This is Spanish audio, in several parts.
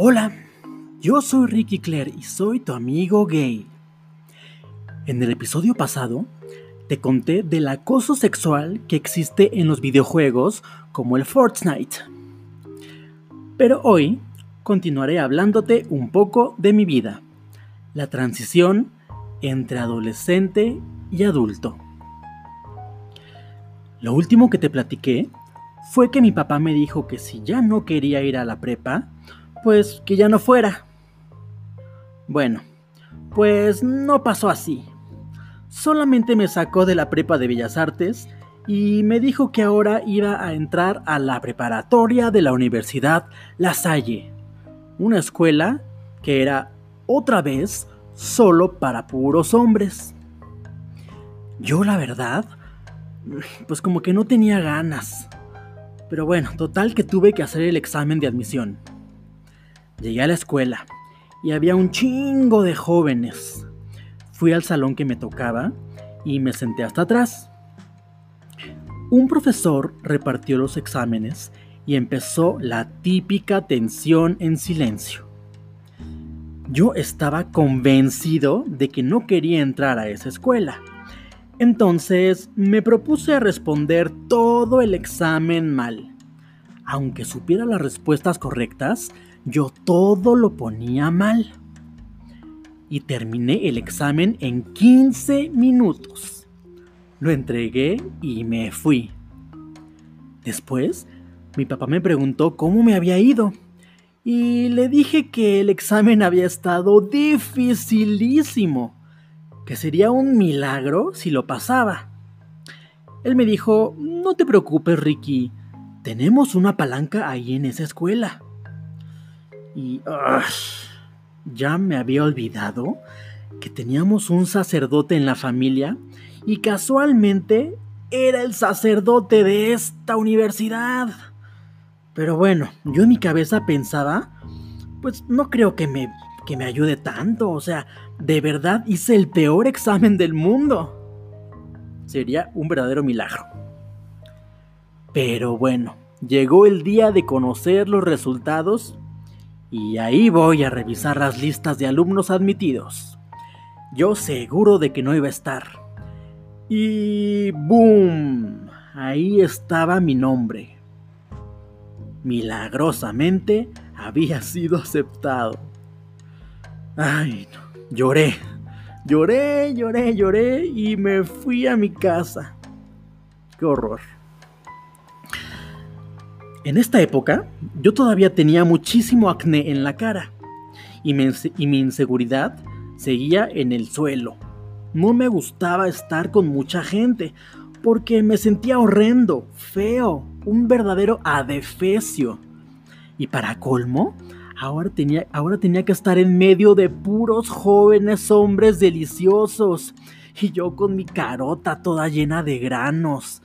Hola, yo soy Ricky Claire y soy tu amigo gay. En el episodio pasado te conté del acoso sexual que existe en los videojuegos como el Fortnite. Pero hoy continuaré hablándote un poco de mi vida, la transición entre adolescente y adulto. Lo último que te platiqué fue que mi papá me dijo que si ya no quería ir a la prepa, pues que ya no fuera. Bueno, pues no pasó así. Solamente me sacó de la prepa de Bellas Artes y me dijo que ahora iba a entrar a la preparatoria de la Universidad La Salle, una escuela que era otra vez solo para puros hombres. Yo la verdad, pues como que no tenía ganas. Pero bueno, total que tuve que hacer el examen de admisión. Llegué a la escuela y había un chingo de jóvenes. Fui al salón que me tocaba y me senté hasta atrás. Un profesor repartió los exámenes y empezó la típica tensión en silencio. Yo estaba convencido de que no quería entrar a esa escuela entonces me propuse a responder todo el examen mal. Aunque supiera las respuestas correctas, yo todo lo ponía mal. Y terminé el examen en 15 minutos. Lo entregué y me fui. Después, mi papá me preguntó cómo me había ido. Y le dije que el examen había estado dificilísimo que sería un milagro si lo pasaba. Él me dijo, no te preocupes Ricky, tenemos una palanca ahí en esa escuela. Y ya me había olvidado que teníamos un sacerdote en la familia y casualmente era el sacerdote de esta universidad. Pero bueno, yo en mi cabeza pensaba, pues no creo que me, que me ayude tanto, o sea, de verdad hice el peor examen del mundo. Sería un verdadero milagro. Pero bueno, llegó el día de conocer los resultados y ahí voy a revisar las listas de alumnos admitidos. Yo seguro de que no iba a estar. Y ¡boom! Ahí estaba mi nombre. Milagrosamente había sido aceptado. Ay, no. Lloré, lloré, lloré, lloré y me fui a mi casa. Qué horror. En esta época, yo todavía tenía muchísimo acné en la cara y, mi inseguridad seguía en el suelo. No me gustaba estar con mucha gente porque me sentía horrendo, feo, un verdadero adefesio. Y para colmo, Ahora tenía, ahora tenía que estar en medio de puros jóvenes hombres deliciosos. Y yo con mi carota toda llena de granos.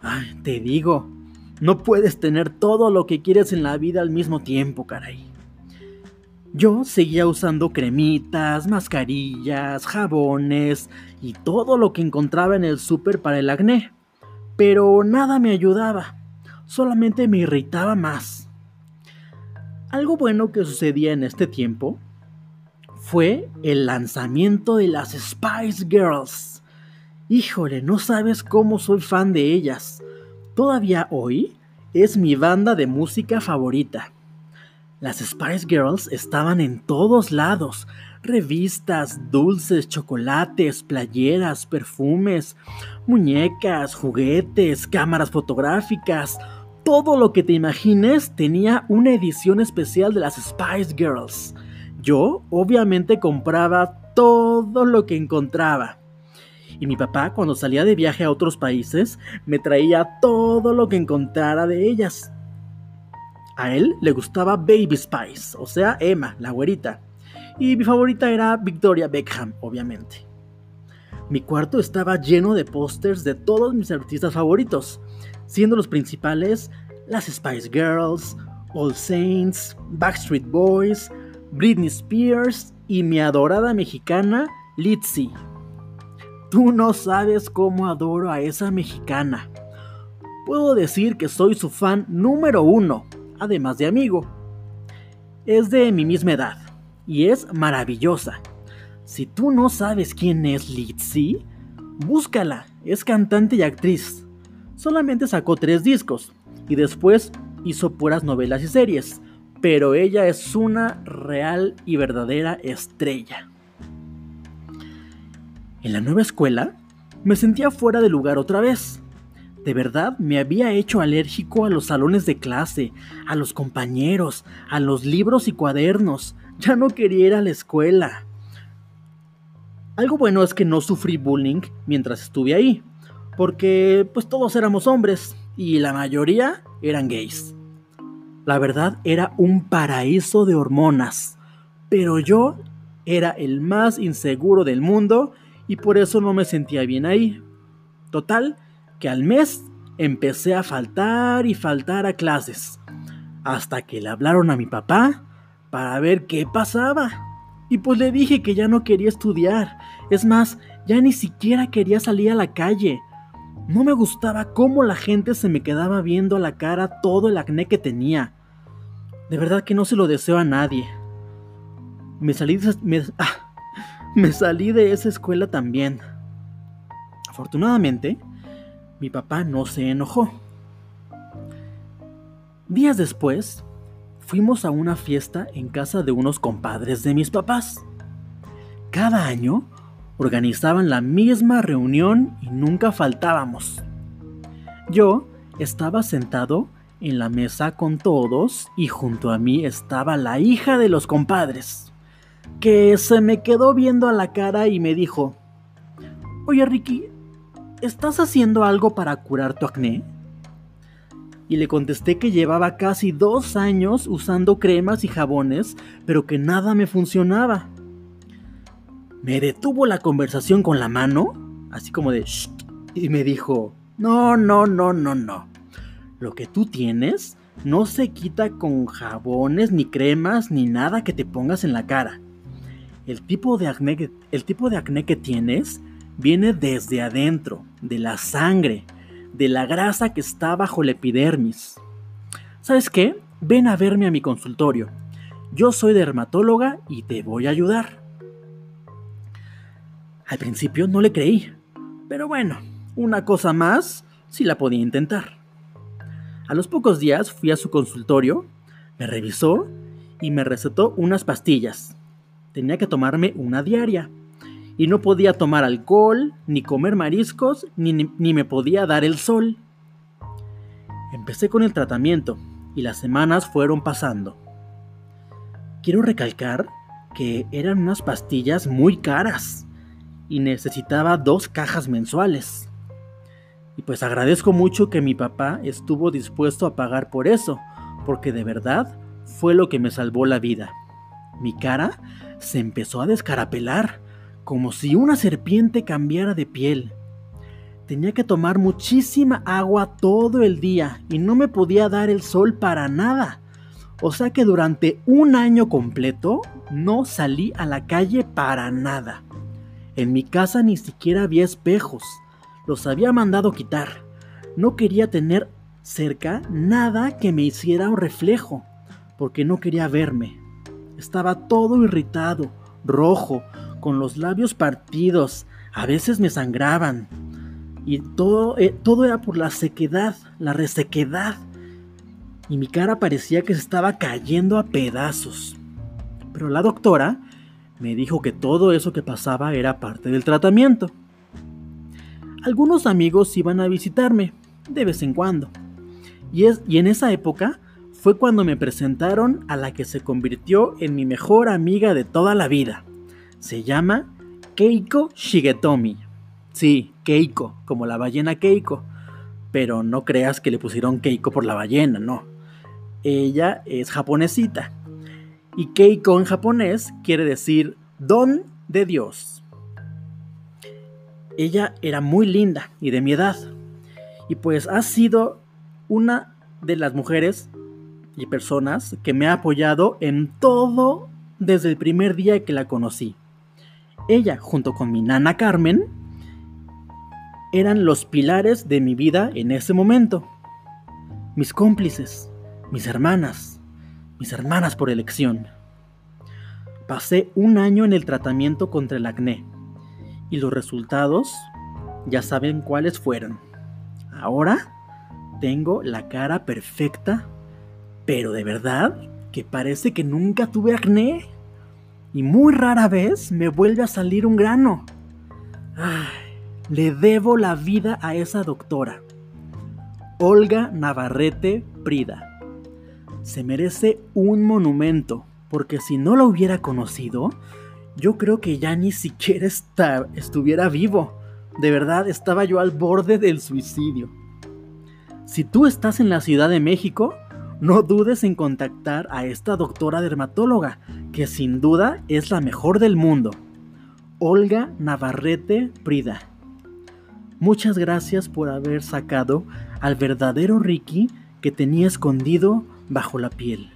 Ay, te digo, no puedes tener todo lo que quieres en la vida al mismo tiempo, caray. Yo seguía usando cremitas, mascarillas, jabones y todo lo que encontraba en el súper para el acné. Pero nada me ayudaba, solamente me irritaba más. Algo bueno que sucedía en este tiempo fue el lanzamiento de las Spice Girls. Híjole, no sabes cómo soy fan de ellas. Todavía hoy es mi banda de música favorita. Las Spice Girls estaban en todos lados. Revistas, dulces, chocolates, playeras, perfumes, muñecas, juguetes, cámaras fotográficas, todo lo que te imagines tenía una edición especial de las Spice Girls. Yo obviamente compraba todo lo que encontraba. Y mi papá cuando salía de viaje a otros países me traía todo lo que encontrara de ellas. A él le gustaba Baby Spice, o sea, Emma, la güerita. Y mi favorita era Victoria Beckham, obviamente. Mi cuarto estaba lleno de pósters de todos mis artistas favoritos siendo los principales las Spice Girls, All Saints, Backstreet Boys, Britney Spears y mi adorada mexicana Litzy. Tú no sabes cómo adoro a esa mexicana. Puedo decir que soy su fan número uno, además de amigo. es de mi misma edad y es maravillosa. Si tú no sabes quién es Litzy, búscala, es cantante y actriz. Solamente sacó tres discos y después hizo puras novelas y series, pero ella es una real y verdadera estrella. En la nueva escuela me sentía fuera de lugar otra vez. De verdad me había hecho alérgico a los salones de clase, a los compañeros, a los libros y cuadernos. Ya no quería ir a la escuela. Algo bueno es que no sufrí bullying mientras estuve ahí, porque pues todos éramos hombres y la mayoría eran gays. La verdad era un paraíso de hormonas, pero yo era el más inseguro del mundo y por eso no me sentía bien ahí. Total, que al mes empecé a faltar y faltar a clases, hasta que le hablaron a mi papá para ver qué pasaba. Y pues le dije que ya no quería estudiar, es más, ya ni siquiera quería salir a la calle. No me gustaba cómo la gente se me quedaba viendo a la cara todo el acné que tenía. De verdad que no se lo deseo a nadie. Me salí me, ah, me salí de esa escuela también. Afortunadamente, mi papá no se enojó. Días después, fuimos a una fiesta en casa de unos compadres de mis papás. Cada año organizaban la misma reunión y nunca faltábamos. Yo estaba sentado en la mesa con todos y junto a mí estaba la hija de los compadres, que se me quedó viendo a la cara y me dijo, Oye Ricky, ¿estás haciendo algo para curar tu acné? Y le contesté que llevaba casi dos años usando cremas y jabones, pero que nada me funcionaba. Me detuvo la conversación con la mano, así como de Shh, y me dijo, no, no, no, no, no. Lo que tú tienes no se quita con jabones, ni cremas, ni nada que te pongas en la cara. El tipo de acné, el tipo de acné que tienes viene desde adentro, de la sangre, de la grasa que está bajo la epidermis. ¿Sabes qué? Ven a verme a mi consultorio. Yo soy dermatóloga y te voy a ayudar. Al principio no le creí, pero bueno, una cosa más sí la podía intentar. A los pocos días fui a su consultorio, me revisó y me recetó unas pastillas. Tenía que tomarme una diaria y no podía tomar alcohol, ni comer mariscos, ni, ni, me podía dar el sol. Empecé con el tratamiento y las semanas fueron pasando. Quiero recalcar que eran unas pastillas muy caras y necesitaba dos cajas mensuales. Y pues agradezco mucho que mi papá estuvo dispuesto a pagar por eso, porque de verdad fue lo que me salvó la vida. Mi cara se empezó a descarapelar como si una serpiente cambiara de piel. Tenía que tomar muchísima agua todo el día y no me podía dar el sol para nada. O sea que durante un año completo no salí a la calle para nada. En mi casa ni siquiera había espejos. Los había mandado quitar. No quería tener cerca nada que me hiciera un reflejo, porque no quería verme. Estaba todo irritado, rojo, con los labios partidos, a veces me sangraban. Y todo, eh, todo era por la sequedad, la resequedad. Y mi cara parecía que se estaba cayendo a pedazos. Pero la doctora me dijo que todo eso que pasaba era parte del tratamiento. Algunos amigos iban a visitarme, de vez en cuando. Y, es, y en esa época fue cuando me presentaron a la que se convirtió en mi mejor amiga de toda la vida. Se llama Keiko Shigetomi. Sí, Keiko, como la ballena Keiko. Pero no creas que le pusieron Keiko por la ballena, no. Ella es japonesita. Y Keiko en japonés quiere decir don de Dios. Ella era muy linda y de mi edad. Y pues ha sido una de las mujeres y personas que me ha apoyado en todo desde el primer día que la conocí. Ella, junto con mi nana Carmen, eran los pilares de mi vida en ese momento. Mis cómplices, mis hermanas, mis hermanas por elección. Pasé un año en el tratamiento contra el acné y los resultados ya saben cuáles fueron. Ahora tengo la cara perfecta, pero de verdad que parece que nunca tuve acné y muy rara vez me vuelve a salir un grano. le debo la vida a esa doctora. Olga Navarrete Prida. Se merece un monumento, porque si no la hubiera conocido, yo creo que ya ni siquiera estuviera vivo. De verdad, estaba yo al borde del suicidio. Si tú estás en la Ciudad de México, no dudes en contactar a esta doctora dermatóloga, que sin duda es la mejor del mundo. Olga Navarrete Prida. Muchas gracias por haber sacado al verdadero Ricky que tenía escondido bajo la piel.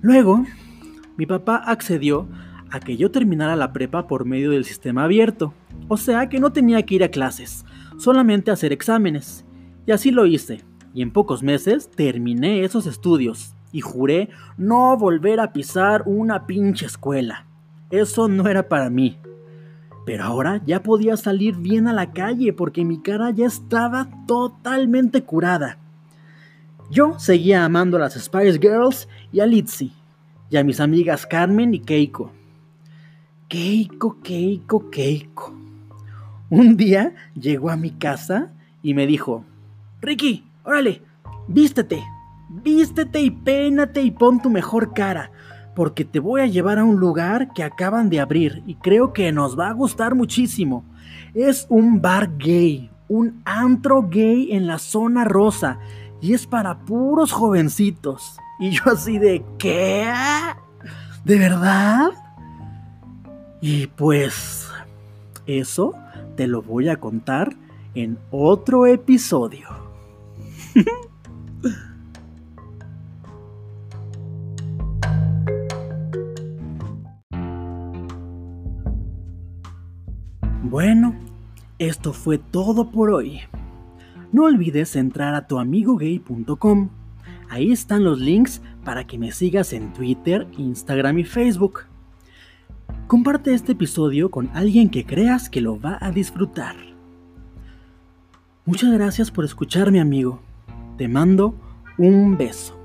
Luego, mi papá accedió a que yo terminara la prepa por medio del sistema abierto, o sea que no tenía que ir a clases, solamente hacer exámenes. Y así lo hice, y en pocos meses terminé esos estudios y juré no volver a pisar una pinche escuela. Eso no era para mí. Pero ahora ya podía salir bien a la calle porque mi cara ya estaba totalmente curada. Yo seguía amando a las Spice Girls y a Litzy, y a mis amigas Carmen y Keiko. Keiko, Keiko, Keiko. Un día llegó a mi casa y me dijo, Ricky, órale, vístete, vístete y pénate y pon tu mejor cara, porque te voy a llevar a un lugar que acaban de abrir y creo que nos va a gustar muchísimo. Es un bar gay, un antro gay en la zona rosa y es para puros jovencitos. Y yo así de, ¿qué? ¿De verdad? Y pues eso te lo voy a contar en otro episodio. bueno, esto fue todo por hoy. No olvides entrar a tuamigogay.com. Ahí están los links para que me sigas en Twitter, Instagram y Facebook. Comparte este episodio con alguien que creas que lo va a disfrutar. Muchas gracias por escucharme amigo. Te mando un beso.